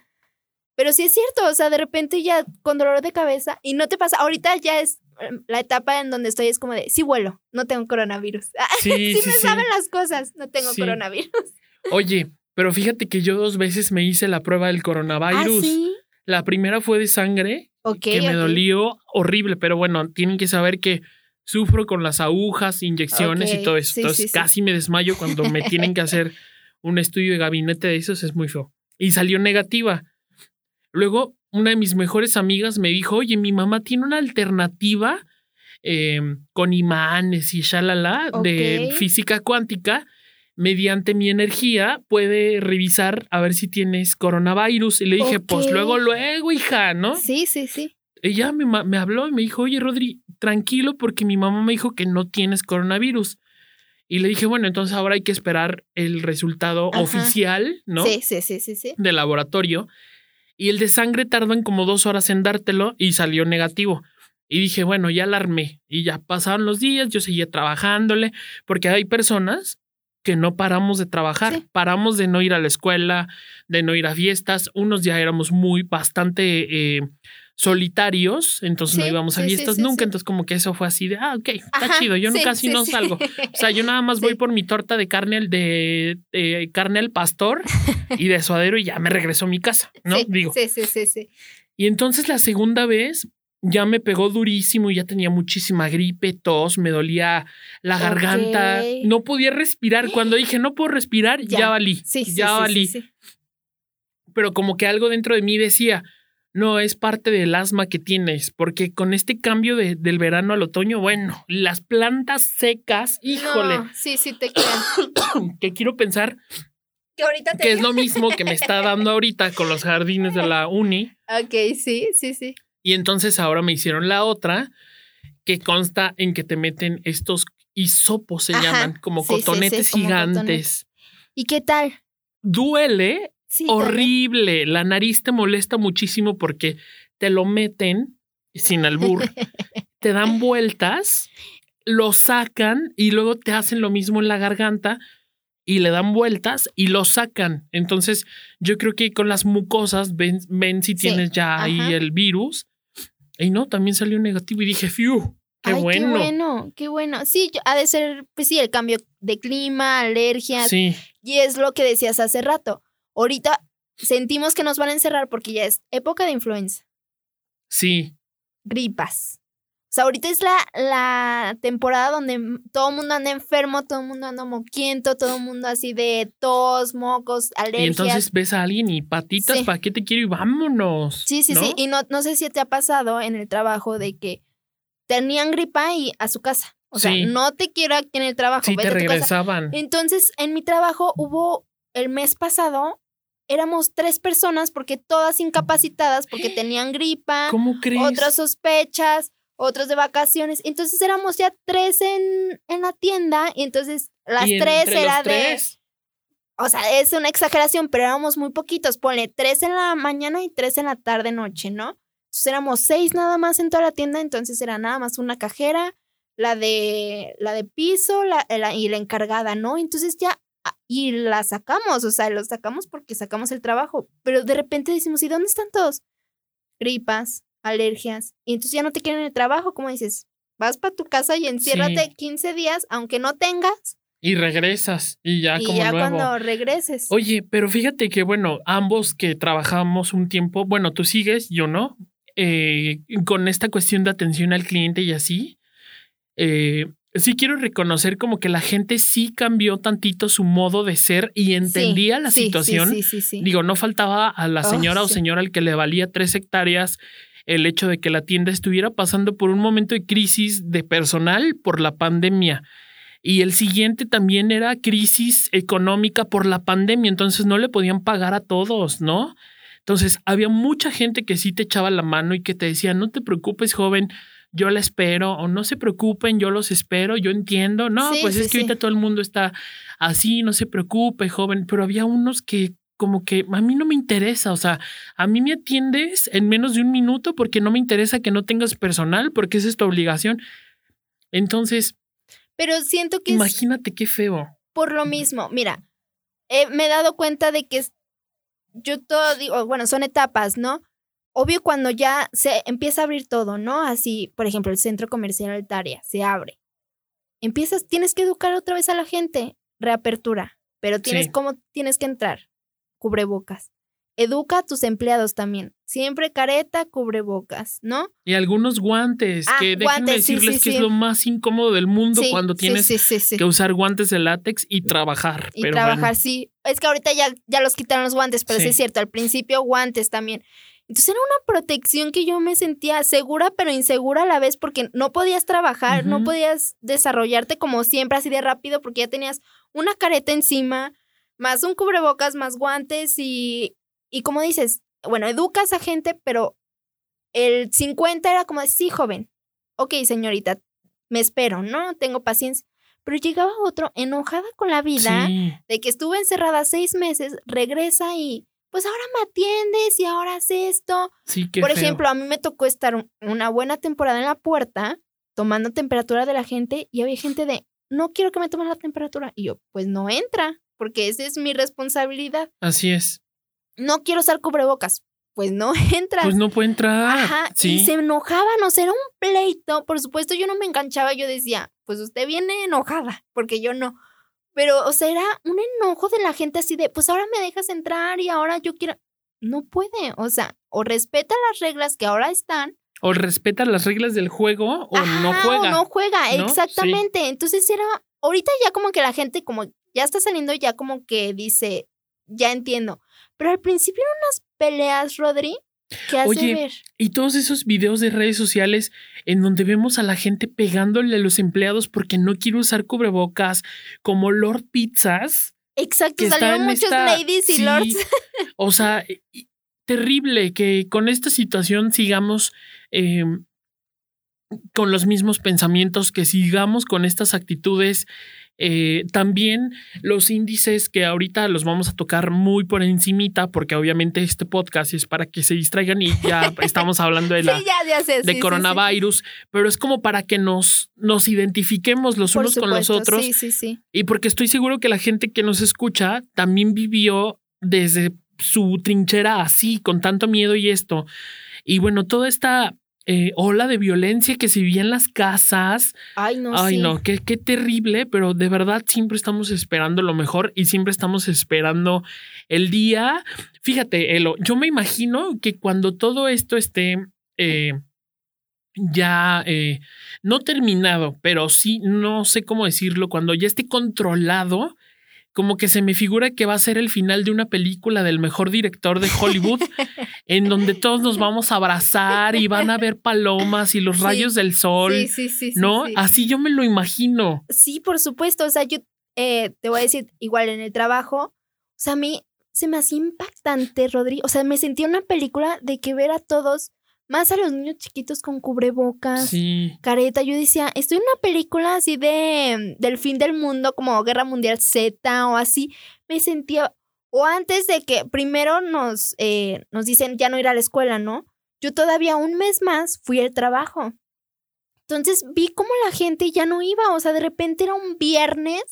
Pero sí es cierto, o sea, de repente ya con dolor de cabeza y no te pasa. Ahorita ya es em, la etapa en donde estoy, es como de, sí vuelo, no tengo coronavirus. Sí, sí, sí, me sí. saben las cosas, no tengo coronavirus. Oye, pero fíjate que yo dos veces me hice la prueba del ¿Ah, coronavirus. sí? La primera fue de sangre, que me dolió horrible, pero bueno, tienen que saber que sufro con las agujas, inyecciones y todo eso. sí, Entonces sí, casi me desmayo cuando me tienen que hacer un estudio de gabinete de esos, es muy feo. Y salió negativa. Luego, una de mis mejores amigas me dijo, oye, mi mamá tiene una alternativa eh, con imanes y shalala de física cuántica. Mediante mi energía puede revisar a ver si tienes coronavirus. Y le dije, pues Ok. luego, luego, hija, ¿no? Sí, sí, sí. Ella me, me habló y me dijo, oye, Rodri, tranquilo porque mi mamá me dijo que no tienes coronavirus. Y le dije, bueno, entonces ahora hay que esperar el resultado Ajá. oficial, ¿no? Sí, sí, sí, sí, sí. Del laboratorio. Y el de sangre tardan como dos horas en dártelo y salió negativo. Y dije, bueno, ya alarmé. Y ya pasaron los días, yo seguía trabajándole, porque hay personas que no paramos de trabajar, Sí. paramos de no ir a la escuela, de no ir a fiestas. Unos ya éramos muy bastante eh, solitarios, entonces no íbamos a sí, fiestas sí, nunca. Entonces, como que eso fue así de, ah, ok, está Ajá, chido. Yo no, casi no salgo. O sea, yo nada más voy por mi torta de carne de, de carne al pastor y de suadero y ya me regreso a mi casa, ¿no? Digo. Sí, sí, sí, sí. Y entonces la segunda vez ya me pegó durísimo, ya tenía muchísima gripe, tos, me dolía la garganta, no podía respirar. Cuando dije no puedo respirar, ya, Ya. valí, Sí, sí, ya sí, sí, valí. sí. Pero como que algo dentro de mí decía, no, es parte del asma que tienes, porque con este cambio de- del verano al otoño, bueno, las plantas secas, híjole, No, sí, sí te creo. que quiero pensar que ahorita te que es lo mismo que me está dando ahorita con los jardines de la uni. Ok, sí, sí, sí. Y entonces ahora me hicieron la otra que consta en que te meten estos hisopos, se Ajá, llaman, como sí, sí, sí, cotonetes como gigantes. ¿Y qué tal? Duele también. horrible. La nariz te molesta muchísimo porque te lo meten sin albur, te dan vueltas, lo sacan y luego te hacen lo mismo en la garganta y le dan vueltas y lo sacan. Entonces, yo creo que con las mucosas ven, ven si Sí, tienes ya ahí el virus. Y no, también salió negativo y dije, fiu, qué Ay, bueno. Qué bueno, qué bueno. Sí, yo- ha de ser, pues sí, el cambio de clima, alergias. Sí, Y es lo que decías hace rato. Ahorita sentimos que nos van a encerrar porque ya es época de influenza, sí. gripas. O sea, ahorita es la, la temporada donde todo el mundo anda enfermo, todo el mundo anda moquiento, todo el mundo así de tos, mocos, alergias. Y entonces ves a alguien y patitas, Sí. ¿para qué te quiero? Y vámonos. Sí, sí, ¿no? sí. Y no, no sé si te ha pasado en el trabajo de que tenían gripa y a su casa. O sea, Sí. no te quiero aquí en el trabajo. Sí, vete te a tu casa. regresaban. Entonces, en mi trabajo hubo el mes pasado, éramos tres personas porque todas incapacitadas porque tenían gripa, ¿Cómo crees? otras sospechas, otros de vacaciones. Entonces éramos ya tres en, en la tienda y entonces las Y tres los era de... O sea, es una exageración, pero éramos muy poquitos. Ponle tres en la mañana y tres en la tarde, noche, ¿no? Entonces éramos seis nada más en toda la tienda, entonces era nada más una cajera, la de, la de piso la, la- y la encargada, ¿no? Entonces ya, ah, y la sacamos, o sea, lo sacamos porque sacamos el trabajo, pero de repente decimos, ¿y dónde están todos? Gripas, alergias, y entonces ya no te quieren en el trabajo, como dices, vas para tu casa y enciérrate Sí. 15 días, aunque no tengas, Y regresas y ya y como ya nuevo. cuando regreses. Oye, pero fíjate que, bueno, ambos que trabajamos un tiempo, bueno, tú sigues, yo no, eh, con esta cuestión de atención al cliente y así, eh, sí quiero reconocer como que la gente sí cambió tantito su modo de ser y entendía Sí, la sí, situación. Sí, sí, sí. Digo, no faltaba a la Oh, señora o señora al que le valía tres hectáreas el hecho de que la tienda estuviera pasando por un momento de crisis de personal por la pandemia. Y el siguiente también era crisis económica por la pandemia, entonces no le podían pagar a todos, ¿no? Entonces había mucha gente que sí te echaba la mano y que te decía, no te preocupes, joven, yo la espero, o no se preocupen, yo los espero, yo entiendo. No, Sí, pues sí, es que sí. ahorita todo el mundo está así, no se preocupe, joven, pero había unos que como que a mí no me interesa, o sea, a mí me atiendes en menos de un minuto porque no me interesa que no tengas personal, porque esa es tu obligación. Entonces, Pero siento que es imagínate qué feo. por lo mismo. Mira, eh, me he dado cuenta de que yo todo digo, bueno, son etapas, ¿no? Obvio cuando ya se empieza a abrir todo, ¿no? Así, por ejemplo, el centro comercial Altaria se abre. Empiezas, tienes que educar otra vez a la gente, reapertura, pero tienes Sí. cómo tienes que entrar, cubrebocas. Educa a tus empleados también. Siempre careta, cubrebocas, ¿no? Y algunos guantes, Ah, que déjenme guantes, sí, decirles sí, que sí. es lo más incómodo del mundo Sí, cuando tienes sí, sí, sí. que usar guantes de látex y trabajar. Y pero trabajar, bueno. sí. Es que ahorita ya, ya los quitaron los guantes, pero sí. Sí. es cierto, al principio guantes también. Entonces era una protección que yo me sentía segura, pero insegura a la vez, porque no podías trabajar, no podías desarrollarte como siempre, así de rápido, porque ya tenías una careta encima, más un cubrebocas, más guantes y, y como dices, bueno, educas a gente, pero el 50 era como, sí, joven, ok, señorita, me espero, ¿no? Tengo paciencia. Pero llegaba otro enojada con la vida Sí, de que estuve encerrada seis meses, regresa y pues ahora me atiendes y ahora haces esto. sí, Por feo. ejemplo, a mí me tocó estar un- una buena temporada en la puerta tomando temperatura de la gente y había gente de, no quiero que me tomen la temperatura. Y yo, pues no entra, porque esa es mi responsabilidad. Así es. No quiero usar cubrebocas, pues no entra. Pues no puede entrar. Ajá, sí. y se enojaban, o sea, era un pleito. Por supuesto, yo no me enganchaba, yo decía, pues usted viene enojada, porque yo no. Pero, o sea, era un enojo de la gente así de, pues ahora me dejas entrar y ahora yo quiero. No puede, o sea, o respeta las reglas que ahora están, o respeta las reglas del juego o no juega. O no juega, ¿no? exactamente. Entonces era, ahorita ya como que la gente como ya está saliendo, ya como que dice, ya entiendo. Pero al principio eran unas peleas, Rodri, que hace Oye, ver. Y todos esos videos de redes sociales en donde vemos a la gente pegándole a los empleados porque no quiere usar cubrebocas, como Lord Pizzas. Exacto, salieron muchos esta- ladies y sí, lords. O sea, y terrible que con esta situación sigamos eh, con los mismos pensamientos, que sigamos con estas actitudes. Eh, también los índices que ahorita los vamos a tocar muy por encimita, porque obviamente este podcast es para que se distraigan y ya estamos hablando de la, sí, ya, ya sé. sí, de sí, coronavirus, pero es como para que nos, nos identifiquemos los Por unos con los otros Sí, sí, sí. y porque estoy seguro que la gente que nos escucha también vivió desde su trinchera así, con tanto miedo y esto. Y bueno, toda esta eh, ola de violencia que se vivía en las casas. Ay, no, Ay, sí. no, qué, qué terrible, pero de verdad siempre estamos esperando lo mejor y siempre estamos esperando el día. Fíjate, Elo, yo me imagino que cuando todo esto esté eh, ya eh, no terminado, pero sí, no sé cómo decirlo, cuando ya esté controlado, como que se me figura que va a ser el final de una película del mejor director de Hollywood, en donde todos nos vamos a abrazar y van a ver palomas y los Sí. rayos del sol. Sí, sí, sí. sí, ¿No? sí. Así yo me lo imagino. Sí, por supuesto. O sea, yo eh, te voy a decir, igual en el trabajo, o sea, a mí se me hacía impactante, Rodri. O sea, me sentía una película de que ver a todos, más a los niños chiquitos con cubrebocas, Sí. careta. Yo decía, estoy en una película así de del fin del mundo, como Guerra Mundial Z o así. Me sentía, o antes de que primero nos, eh, nos dicen ya no ir a la escuela, ¿no? Yo todavía un mes más fui al trabajo. Entonces vi cómo la gente ya no iba, o sea, de repente era un viernes,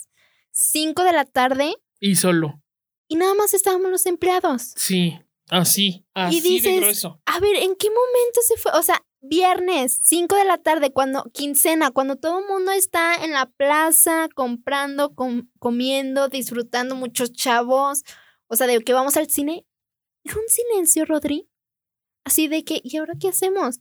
5 de la tarde, Y solo. y nada más estábamos los empleados. Sí. Así. Así de dices, grueso. A ver, ¿en qué momento se fue? O sea, viernes, 5 de la tarde, cuando quincena, cuando todo el mundo está en la plaza comprando, com- comiendo, disfrutando, muchos chavos, o sea, de que vamos al cine. Era un silencio, Rodri. Así de que, ¿y ahora qué hacemos?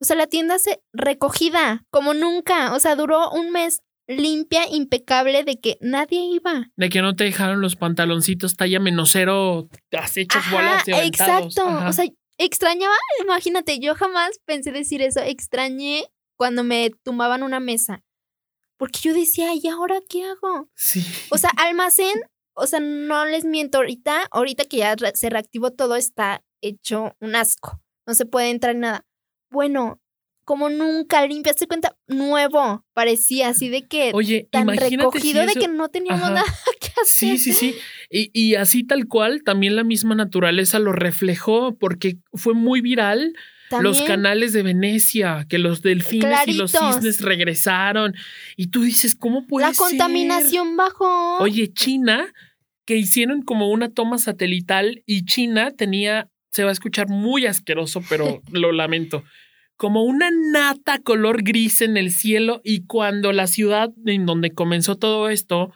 O sea, la tienda se recogida, como nunca. O sea, duró un mes limpia, impecable, de que nadie iba. De que no te dejaron los pantaloncitos talla menos cero, has hecho bolas exacto. Ajá. O sea, extrañaba, imagínate, yo jamás pensé decir eso. Extrañé cuando me tumbaban una mesa. Porque yo decía, ¿y ahora qué hago? sí. O sea, almacén, o sea, no les miento, ahorita, ahorita que ya se reactivó todo, está hecho un asco. No se puede entrar nada. Bueno, como nunca limpiaste cuenta, nuevo, parecía así de que Oye, tan recogido si de que no teníamos Ajá. nada que hacer. Sí, sí, sí. Y, y así tal cual, también la misma naturaleza lo reflejó porque fue muy viral los canales de Venecia, que los delfines y los cisnes regresaron. Y tú dices, ¿cómo puede La ser? contaminación bajó. Oye, China, que hicieron como una toma satelital y China tenía, se va a escuchar muy asqueroso, pero lo lamento, como una nata color gris en el cielo y cuando la ciudad en donde comenzó todo esto,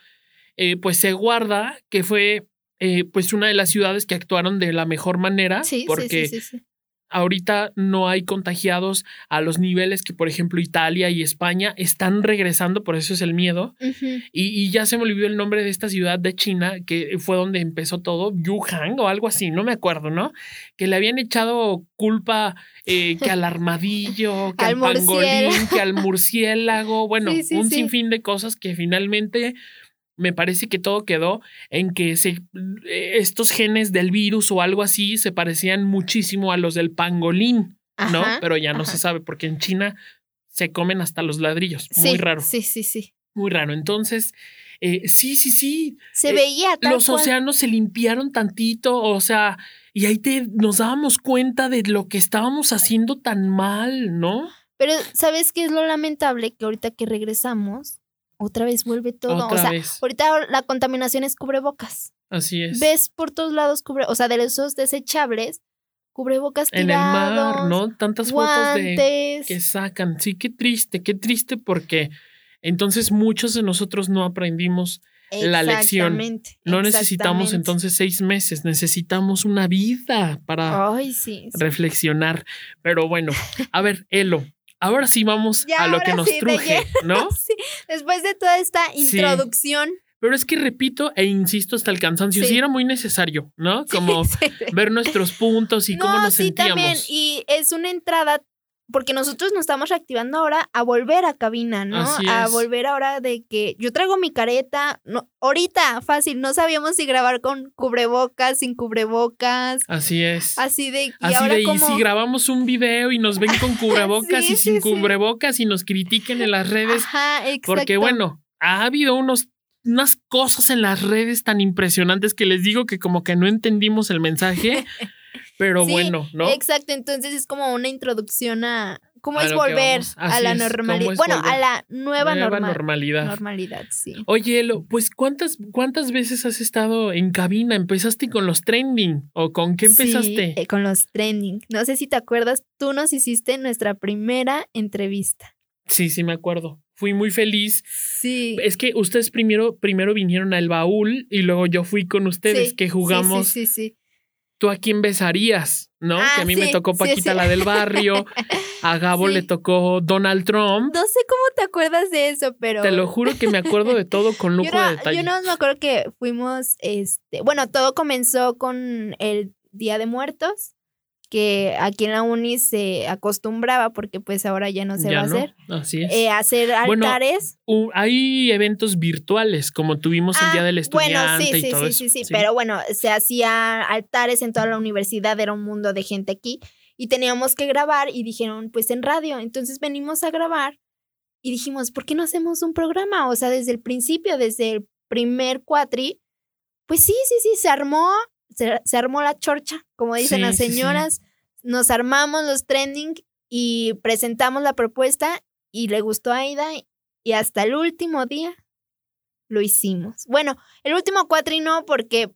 eh, pues se guarda que fue eh, pues una de las ciudades que actuaron de la mejor manera, Sí, porque sí, sí, sí. Ahorita no hay contagiados a los niveles que, por ejemplo, Italia y España están regresando, por eso es el miedo. Y, y ya se me olvidó el nombre de esta ciudad de China, que fue donde empezó todo, Wuhan o algo así, no me acuerdo, ¿no? Que le habían echado culpa eh, que al armadillo, que al, Al pangolín, que al murciélago, bueno, Sí, sí, un sí. sinfín de cosas que finalmente me parece que todo quedó en que se, eh, estos genes del virus o algo así se parecían muchísimo a los del pangolín, ¿no? Ajá, Pero ya no ajá. se sabe, porque en China se comen hasta los ladrillos. Sí, Muy raro. Sí, sí, sí. Muy raro. Entonces, eh, sí, sí, sí. Se Eh, veía tal Los cual. océanos se limpiaron tantito, o sea, y ahí te, nos dábamos cuenta de lo que estábamos haciendo tan mal, ¿no? Pero, ¿sabes qué es lo lamentable? Que ahorita que regresamos, otra vez vuelve todo. Otra o sea, vez. ahorita la contaminación es cubrebocas. Así es. Ves por todos lados cubre, o sea, de esos desechables, cubrebocas en el tirados, mar, ¿no? Tantas fotos de guantes. que sacan. Sí, qué triste, qué triste porque entonces muchos de nosotros no aprendimos la lección. No necesitamos entonces seis meses, necesitamos una vida para Ay, sí. sí. reflexionar. Pero bueno, a ver, Elo, ahora sí vamos Ya, a lo que nos sí, truje. ¿no? Sí, Después de toda esta introducción. Pero es que repito e insisto hasta el cansancio, sí, era muy necesario, ¿no? Como ver nuestros puntos y cómo no, nos sí, sentíamos. también. Y es una entrada, porque nosotros nos estamos reactivando ahora a volver a cabina, ¿no? Así A es. volver ahora de que yo traigo mi careta. No, ahorita, fácil, no sabíamos si grabar con cubrebocas, sin cubrebocas. Así es. Así de. Así ahora de, y si grabamos un video y nos ven con cubrebocas Sí, y sin sí, sí. cubrebocas y nos critiquen en las redes, Ajá, exacto. porque bueno, ha habido unos unas cosas en las redes tan impresionantes que les digo que como que no entendimos el mensaje, pero Sí, bueno, ¿no? Exacto, entonces es como una introducción a cómo A es volver a la normalidad. Bueno, a la nueva, Nueva norma- normalidad. normalidad, sí. Oye, Elo, pues ¿cuántas, ¿cuántas veces has estado en cabina? ¿Empezaste con los trending? ¿O con qué empezaste? Sí, eh, con los trending. No sé si te acuerdas, tú nos hiciste nuestra primera entrevista. Sí, sí, me acuerdo. Fui muy feliz. Sí. Es que ustedes primero, primero vinieron al baúl y luego yo fui con ustedes sí, que sí, jugamos. Sí, sí, sí. ¿Tú a quién besarías? ¿No? Ah, que a mí me tocó Paquita sí. la del barrio, a Gabo le tocó Donald Trump. No sé cómo te acuerdas de eso, pero. Te lo juro que me acuerdo de todo con yo lujo no, de detalle. yo no me acuerdo que fuimos, este, bueno, todo comenzó con el Día de Muertos, que aquí en la uni se acostumbraba, porque pues ahora ya no se Ya va a hacer, Así es. eh, hacer Bueno, altares. Hay eventos virtuales, como tuvimos el Ah, Día del Bueno, Estudiante sí, y sí, todo sí, eso. sí, sí, pero bueno, se hacía altares en toda la universidad, era un mundo de gente aquí y teníamos que grabar y dijeron, pues en radio, entonces venimos a grabar y dijimos, ¿por qué no hacemos un programa? O sea, desde el principio, desde el primer cuatri, pues sí, sí, sí, se armó, se, se armó la chorcha, como dicen Sí, las sí, sí. señoras, nos armamos los trending y presentamos la propuesta y le gustó a Aida y hasta el último día lo hicimos. Bueno, el último cuatri no, porque.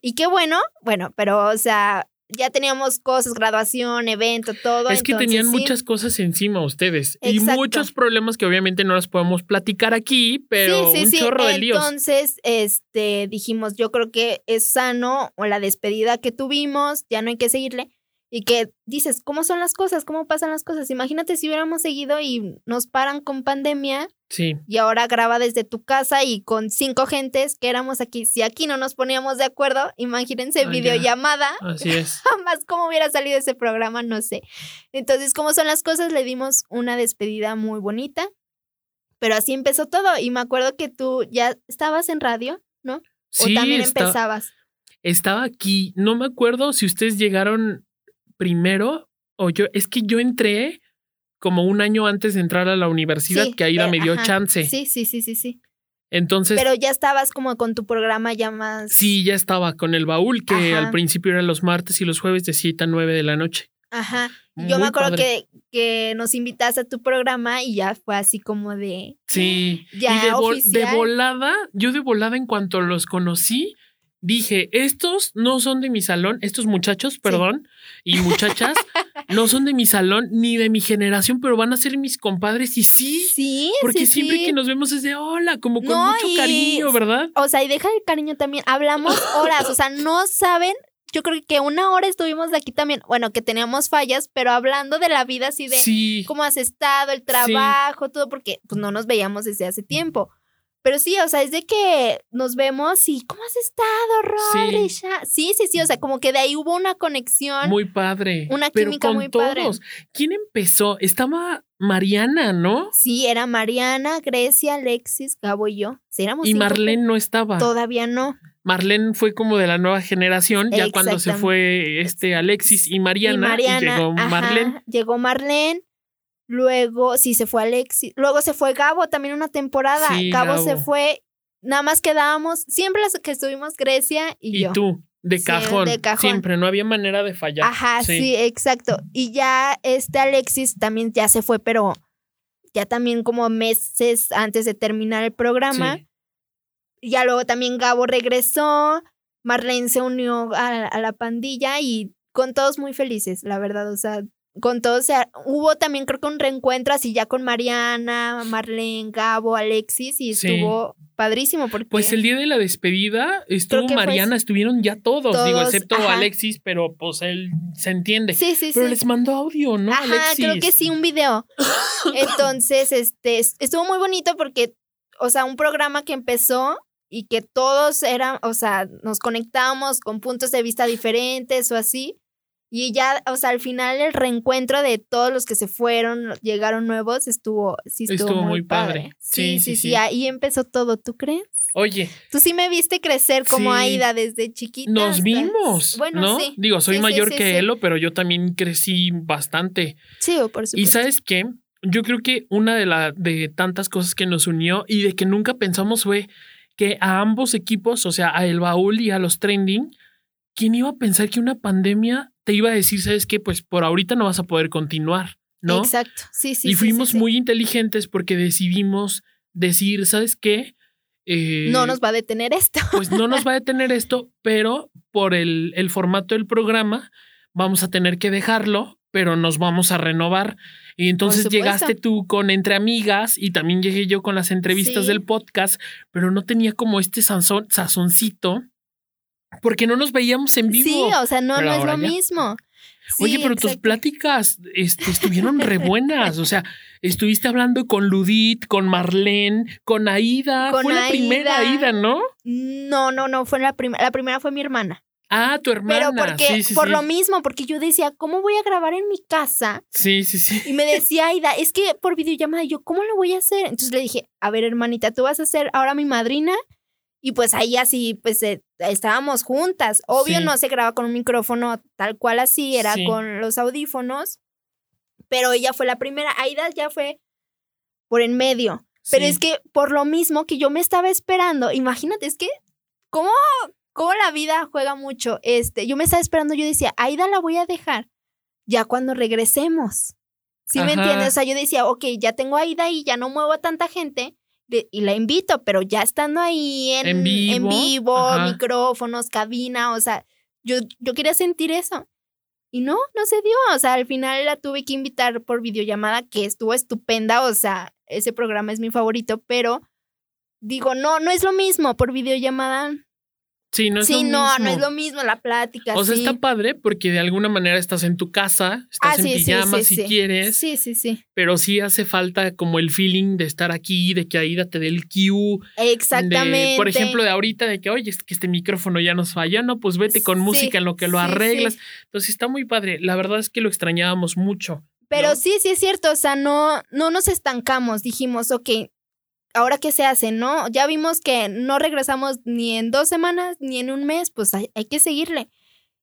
Y qué bueno, bueno, pero, o sea, ya teníamos cosas, graduación, evento, todo. Es que entonces tenían sí. muchas cosas encima ustedes y muchos problemas que obviamente no los podemos platicar aquí, pero sí, sí, un sí. chorro de líos. Entonces, este, dijimos, yo creo que es sano o la despedida que tuvimos, ya no hay que seguirle. Y que dices, ¿cómo son las cosas? ¿Cómo pasan las cosas? Imagínate si hubiéramos seguido y nos paran con pandemia Sí, y ahora graba desde tu casa y con cinco gentes que éramos aquí. Si aquí no nos poníamos de acuerdo, imagínense ya. videollamada. así es. Jamás cómo hubiera salido ese programa, no sé. Entonces, ¿cómo son las cosas? Le dimos una despedida muy bonita. Pero así empezó todo. Y me acuerdo que tú ya estabas en radio, ¿no? Sí, o también está- empezabas. estaba aquí. No me acuerdo si ustedes llegaron primero o yo. Es que yo entré como un año antes de entrar a la universidad, Sí, que Aida eh, me dio ajá. chance. Sí, sí, sí, sí, sí. Entonces, Pero ya estabas como con tu programa ya más. sí, ya estaba con el baúl, que Ajá. al principio eran los martes y los jueves de 7 a 9 de la noche. Ajá. Yo me acuerdo que, que nos invitaste a tu programa y ya fue así como de. Sí. Ya y de, volada, yo de volada en cuanto los conocí, dije, estos no son de mi salón, estos muchachos, perdón, y muchachas, no son de mi salón ni de mi generación, pero van a ser mis compadres y sí. Sí, Porque sí, siempre sí. que nos vemos es de hola, como con No, mucho y- cariño, ¿verdad? O sea, y deja el cariño también. Hablamos horas, o sea, no saben. Yo creo que una hora estuvimos de aquí también. Bueno, que teníamos fallas, pero hablando de la vida así de Sí. cómo has estado, el trabajo, todo, porque pues no nos veíamos desde hace tiempo. Pero sí, o sea, es de que nos vemos y ¿cómo has estado, Rodri? Sí. Sí, sí, sí, o sea, como que de ahí hubo una conexión. Muy padre. Una pero química con muy padre. todos. ¿Quién empezó? Estaba Mariana, ¿no? Sí, era Mariana, Grecia, Alexis, Gabo y yo. Sí, éramos Y Marlene no estaba. Todavía no. Marlene fue como de la nueva generación, ya cuando se fue este Alexis y Mariana, y Mariana. y llegó ajá, Marlene. Llegó Marlene. Luego, sí, se fue Alexis. Luego se fue Gabo también una temporada. Sí, Gabo, se fue. Nada más quedábamos. Siempre las que estuvimos Grecia y, Y yo. tú, de Sí, cajón, de cajón. Siempre, no había manera de fallar. Ajá, sí. exacto. Y ya este Alexis también ya se fue, pero ya también como meses antes de terminar el programa. Sí. Ya luego también Gabo regresó, Marlene se unió a, a la pandilla y con todos muy felices, la verdad. O sea, con todos, o sea, hubo también creo que un reencuentro así ya con Mariana, Marlene, Gabo, Alexis y Sí. estuvo padrísimo porque Pues el día de la despedida estuvo Mariana, estuvieron ya todos, digo, excepto ajá. Alexis, pero pues él se entiende. Sí, sí, pero sí. les mandó audio, ¿no, Ajá, Alexis? creo que sí, un video. Entonces, este, es- estuvo muy bonito porque, o sea, un programa que empezó y que todos eran, o sea, nos conectábamos con puntos de vista diferentes o así. Y ya, o sea, al final el reencuentro de todos los que se fueron, llegaron nuevos, estuvo, sí estuvo, Estuvo muy, padre. Sí, Sí, sí, sí, ahí empezó todo, ¿tú crees? Oye, Tú sí me viste crecer como Sí. Aida desde chiquita. nos hasta- vimos, Bueno, ¿no? sí. Digo, soy mayor que. Elo, pero yo también crecí bastante. Sí, por supuesto. Y ¿sabes qué? Yo creo que una de, la, de tantas cosas que nos unió y de que nunca pensamos fue que a ambos equipos, o sea, a El Baúl y a los Trending, ¿quién iba a pensar que una pandemia te iba a decir, sabes qué? Pues por ahorita no vas a poder continuar, ¿no? Exacto. Sí, sí. y fuimos sí, sí. muy inteligentes porque decidimos decir, ¿sabes qué? Eh, No nos va a detener esto. pues no nos va a detener esto, pero por el, el formato del programa vamos a tener que dejarlo, pero nos vamos a renovar. Y entonces llegaste tú con Entre Amigas y también llegué yo con las entrevistas Sí. del podcast, pero no tenía como este sazón, sazoncito porque no nos veíamos en vivo. Sí, o sea, no, Pero no es lo ya. mismo. Oye, pero tus pláticas este, estuvieron re buenas. O sea, estuviste hablando con Ludit, con Marlene, con Aida. Con Fue la primera Aida. ¿no? No, no, no, fue la primera. La primera fue mi hermana. Ah, tu hermana. Pero porque, sí, sí, por sí. lo mismo, porque yo decía, ¿cómo voy a grabar en mi casa? Sí, sí, sí. Y me decía Aida, es que por videollamada, yo, ¿cómo lo voy a hacer? Entonces le dije, a ver, hermanita, tú vas a ser ahora mi madrina. Y pues ahí así, pues eh, estábamos juntas. Obvio Sí. no se graba con un micrófono tal cual así, era Sí. con los audífonos. Pero ella fue la primera. Aida ya fue por en medio. Pero Sí. es que por lo mismo que yo me estaba esperando, imagínate, es que cómo, cómo la vida juega mucho. Este, yo me estaba esperando, yo decía, Aida la voy a dejar ya cuando regresemos. ¿Sí me entiendes? O sea, yo decía, ok, ya tengo a Aida y ya no muevo a tanta gente de- y la invito, pero ya estando ahí en, En en vivo, vivo, micrófonos, cabina, o sea, yo, yo quería sentir eso. Y no, no se dio. O sea, al final la tuve que invitar por videollamada, que estuvo estupenda. O sea, ese programa es mi favorito, pero digo, no, no es lo mismo por videollamada. Sí, no es sí, lo no, mismo. no es lo mismo la plática. O sea, sí. está padre porque de alguna manera estás en tu casa, estás Ah, en sí, pijama sí, si quieres, Sí, sí, sí. pero sí hace falta como el feeling de estar aquí, de que Aida te dé el cue. Exactamente. De, por ejemplo, de ahorita, de que, oye, es que este micrófono ya nos falla, no, pues vete con música en lo que lo arreglas. Entonces está muy padre. La verdad es que lo extrañábamos mucho. Pero ¿no? sí, sí es cierto, o sea, no, no nos estancamos, dijimos, ok, ahora qué se hace, ¿no? Ya vimos que no regresamos ni en dos semanas ni en un mes, pues hay, hay que seguirle.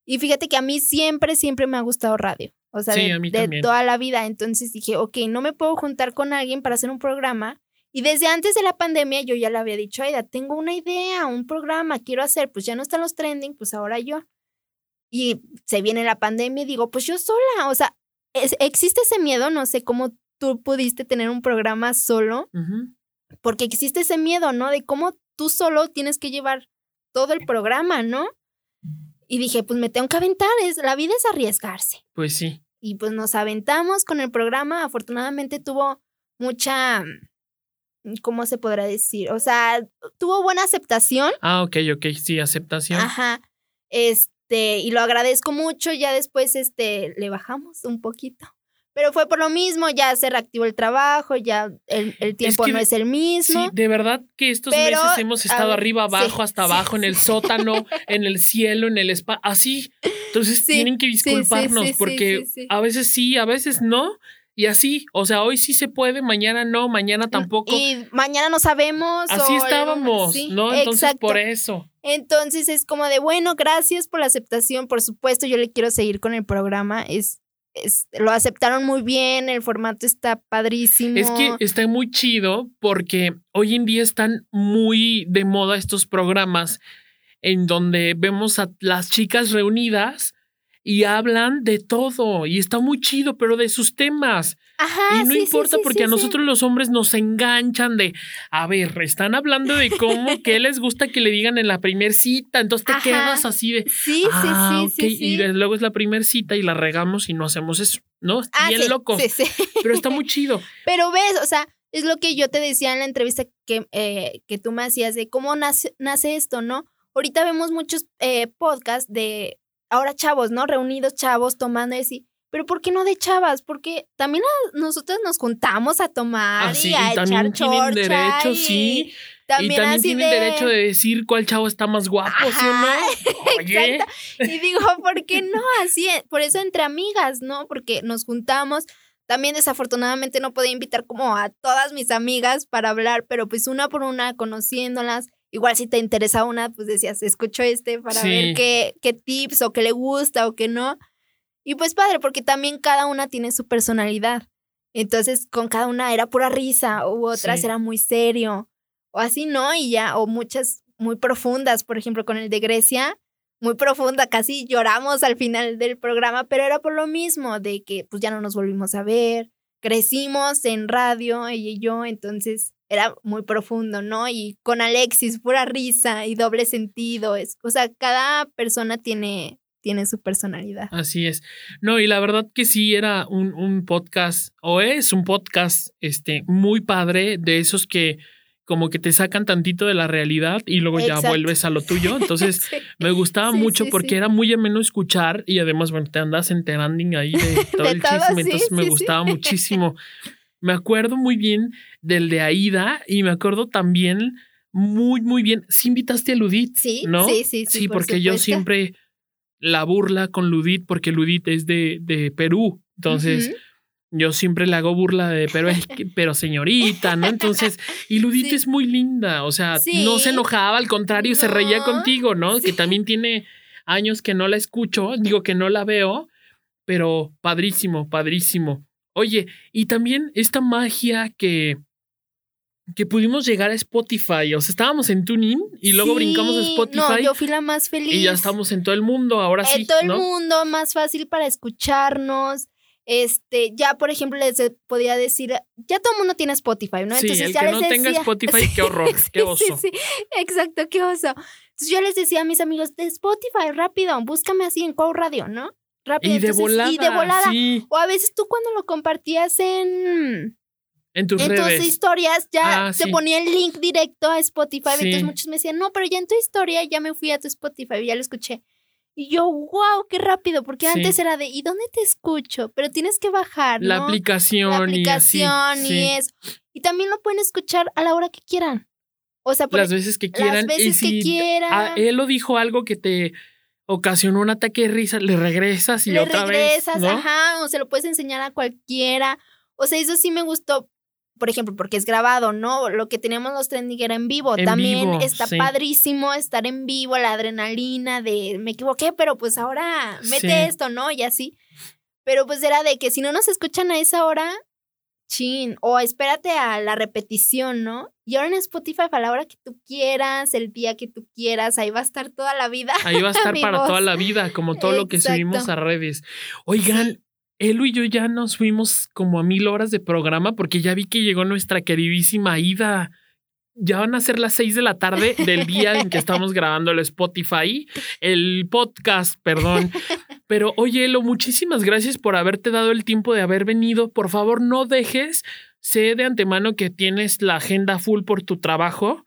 Y fíjate que a mí siempre, siempre me ha gustado radio, o sea, Sí, de, de toda la vida. Entonces dije, ok, no me puedo juntar con alguien para hacer un programa. Y desde antes de la pandemia yo ya le había dicho, Aida, tengo una idea, un programa, quiero hacer, pues ya no están los trending, pues ahora yo. Y se viene la pandemia y digo, pues yo sola, o sea, es- existe ese miedo, no sé cómo tú pudiste tener un programa solo, Ujú. Porque existe ese miedo, ¿no? De cómo tú solo tienes que llevar todo el programa, ¿no? Y dije, pues me tengo que aventar, es, la vida es arriesgarse. Pues sí. Y pues nos aventamos con el programa, afortunadamente tuvo mucha, ¿cómo se podrá decir? O sea, tuvo buena aceptación. Ah, ok, ok. Sí, aceptación. Ajá. Este, y lo agradezco mucho. Ya después, este, le bajamos un poquito. Pero fue por lo mismo, ya se reactivó el trabajo, ya el, el tiempo que no es el mismo. Sí, de verdad que estos Pero, meses hemos estado ver, arriba, sí, abajo, hasta sí, abajo, en el sótano, en el cielo, en el spa, así. Entonces tienen que disculparnos porque a veces sí, a veces no. Y así, o sea, hoy sí se puede, mañana no, mañana tampoco. Y mañana no sabemos. así o estábamos, ¿no? Entonces exacto. por eso. Entonces es como de, bueno, gracias por la aceptación. Por supuesto, yo le quiero seguir con el programa. Es, lo aceptaron muy bien, el formato está padrísimo. Es que está muy chido porque hoy en día están muy de moda estos programas en donde vemos a las chicas reunidas y hablan de todo y está muy chido, pero de sus temas. Ajá, y no sí, importa sí, porque a nosotros los hombres nos enganchan de, a ver, están hablando de cómo, qué les gusta que le digan en la primer cita, entonces te Ajá. quedas así de, Sí, ah, sí, ok", sí, sí, y luego es la primer cita y la regamos y no hacemos eso. ¿no? Ah, Bien loco. sí, sí. Pero está muy chido. Pero ves, o sea, es lo que yo te decía en la entrevista que, eh, que tú me hacías de cómo nace, nace esto, ¿no? Ahorita vemos muchos eh, podcasts de ahora chavos, ¿no? Reunidos chavos tomando y así. Pero ¿por qué no de chavas? Porque también a- nosotros nos juntamos a tomar Ah, sí, y a y también echar tienen derecho, y sí. También y también tienen de... derecho de decir cuál chavo está más guapo, ¿sí o Ajá, no? Oye, Exacto. Y digo, ¿por qué no? Así, eh, por eso entre amigas, ¿no? Porque nos juntamos. También desafortunadamente no podía invitar como a todas mis amigas para hablar, pero pues una por una, conociéndolas. Igual si te interesa una, pues decías, escucho este para Sí. ver qué, qué tips o qué le gusta o qué no. Y pues padre, porque también cada una tiene su personalidad. Entonces, con cada una era pura risa, u otras Sí. era muy serio, o así, ¿no? Y ya, o muchas muy profundas, por ejemplo, con el de Grecia, muy profunda, casi lloramos al final del programa, pero era por lo mismo, de que pues ya no nos volvimos a ver, crecimos en radio, ella y yo, entonces era muy profundo, ¿no? Y con Alexis, pura risa y doble sentido, es, o sea, cada persona tiene, tiene su personalidad. Así es. No, y la verdad que sí era un, un podcast, o es un podcast, este, muy padre, de esos que como que te sacan tantito de la realidad y luego ya vuelves a lo tuyo. Entonces, Sí. me gustaba Sí, mucho sí, porque era muy ameno escuchar y además, bueno, te andas enterando ahí de todo De el todo, chisme, entonces me gustaba muchísimo. Me acuerdo muy bien del de Aida y me acuerdo también muy, muy bien. Sí invitaste a Ludit, Sí, ¿no? sí, sí, sí, Sí, por porque yo siempre la burla con Ludit porque Ludit es de, de Perú. Entonces, yo siempre le hago burla de, pero pero señorita, ¿no? Entonces, y Ludit Sí. es muy linda, o sea, Sí. no se enojaba, al contrario, se reía No, contigo, ¿no? sí. Que también tiene años que no la escucho, digo que no la veo, pero padrísimo, padrísimo. Oye, y también esta magia que que pudimos llegar a Spotify, o sea, estábamos en TuneIn y luego Sí, brincamos a No, Spotify yo fui la más feliz. y ya estamos en todo el mundo, ahora en sí, todo el ¿no? mundo, más fácil para escucharnos. Este, ya por ejemplo les podía decir, ya todo el mundo tiene Spotify, ¿no? Sí, el ya que les no tenga Spotify, qué horror, qué oso. Sí, sí, exacto, qué oso. Entonces yo les decía a mis amigos, de Spotify, rápido, búscame así en Cow Radio, ¿no? Rápido. Y de entonces, volada, Y de volada. sí, O a veces tú cuando lo compartías en, en tus en tus redes. historias, ya Ah, te sí. ponía el link directo a Spotify. Sí. Entonces muchos me decían, no, pero ya en tu historia ya me fui a tu Spotify, ya lo escuché. Y yo, wow, qué rápido, porque Sí. antes era de, ¿y dónde te escucho? Pero tienes que bajar, La ¿no? aplicación, La aplicación y y, así. sí. eso. Y también lo pueden escuchar a la hora que quieran. O sea, por Las veces que quieran. veces y que si quieran. a- él lo dijo algo que te ocasionó un ataque de risa, le regresas y le otra regresas, vez. ¿no? ajá, o se lo puedes enseñar a cualquiera. O sea, eso sí me gustó, por ejemplo, porque es grabado, ¿no? Lo que teníamos los trending era en vivo. En También vivo, está sí. padrísimo estar en vivo, la adrenalina de me equivoqué, pero pues ahora mete Sí. esto, ¿no? Y así. Pero pues era de que si no nos escuchan a esa hora, chin, o espérate a la repetición, ¿no? Y ahora en Spotify a la hora que tú quieras, el día que tú quieras, ahí va a estar toda la vida. Ahí va a estar para voz. toda la vida, como todo lo que subimos a redes. Oigan, Elo y yo ya nos fuimos como a mil horas de programa porque ya vi que llegó nuestra queridísima Ida. Ya van a ser las seis de la tarde del día en que estamos grabando el Spotify, el podcast, perdón. Pero oye, Elo, muchísimas gracias por haberte dado el tiempo de haber venido. Por favor, no dejes, sé de antemano que tienes la agenda full por tu trabajo.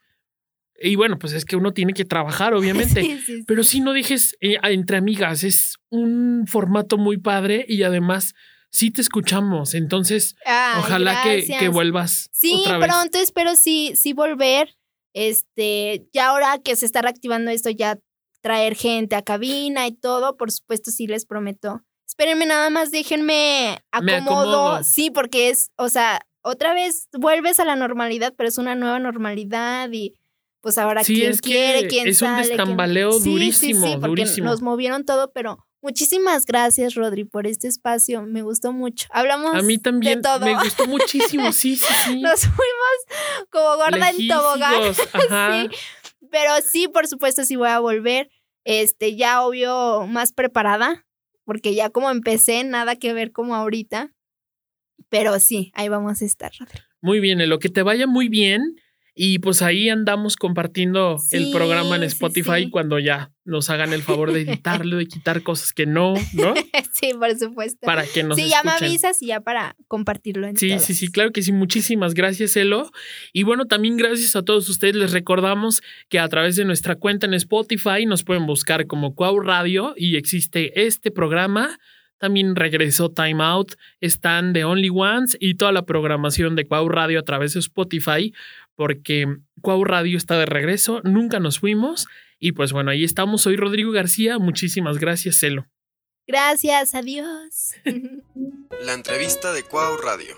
Y bueno, pues es que uno tiene que trabajar, obviamente. Sí, sí, sí. Pero sí no dejes eh, entre amigas, es un formato muy padre y además sí te escuchamos. Entonces, Ay, ojalá que, que vuelvas Sí, otra vez. pronto espero sí, sí volver. Este, ya ahora que se está reactivando esto, ya traer gente a cabina y todo, por supuesto, sí les prometo. Espérenme nada más, déjenme Me acomodo. acomodo. Sí, porque es, o sea, otra vez vuelves a la normalidad, pero es una nueva normalidad y pues ahora Sí, quién es quiere, quién es un sale, quién- descambaleo Sí, sí, durísimo, sí, porque durísimo. nos movieron todo, pero muchísimas gracias, Rodri, por este espacio. Me gustó mucho. Hablamos A mí también de todo. me gustó muchísimo, sí, sí, sí. Nos fuimos como gorda en tobogán. Sí, pero sí, por supuesto, sí voy a volver. Este, ya obvio, más preparada, porque ya como empecé, nada que ver como ahorita. Pero sí, ahí vamos a estar, Rodri. Muy bien, en lo que te vaya muy bien. Y pues ahí andamos compartiendo el programa en Spotify sí. cuando ya nos hagan el favor de editarlo, de quitar cosas que no, ¿no? sí, por supuesto. Para que nos sí, ya me escuchen. avisas y ya para compartirlo en Sí, todos. sí, sí, claro que sí. Muchísimas gracias, Elo. Y bueno, también gracias a todos ustedes. Les recordamos que a través de nuestra cuenta en Spotify nos pueden buscar como Cuau Radio y existe este programa. También regresó Time Out, están The Only Ones y toda la programación de Cuau Radio a través de Spotify, porque Cuau Radio está de regreso, nunca nos fuimos. Y pues bueno, ahí estamos. Soy Rodrigo García. Muchísimas gracias, Elo. Gracias, adiós. La entrevista de Cuau Radio.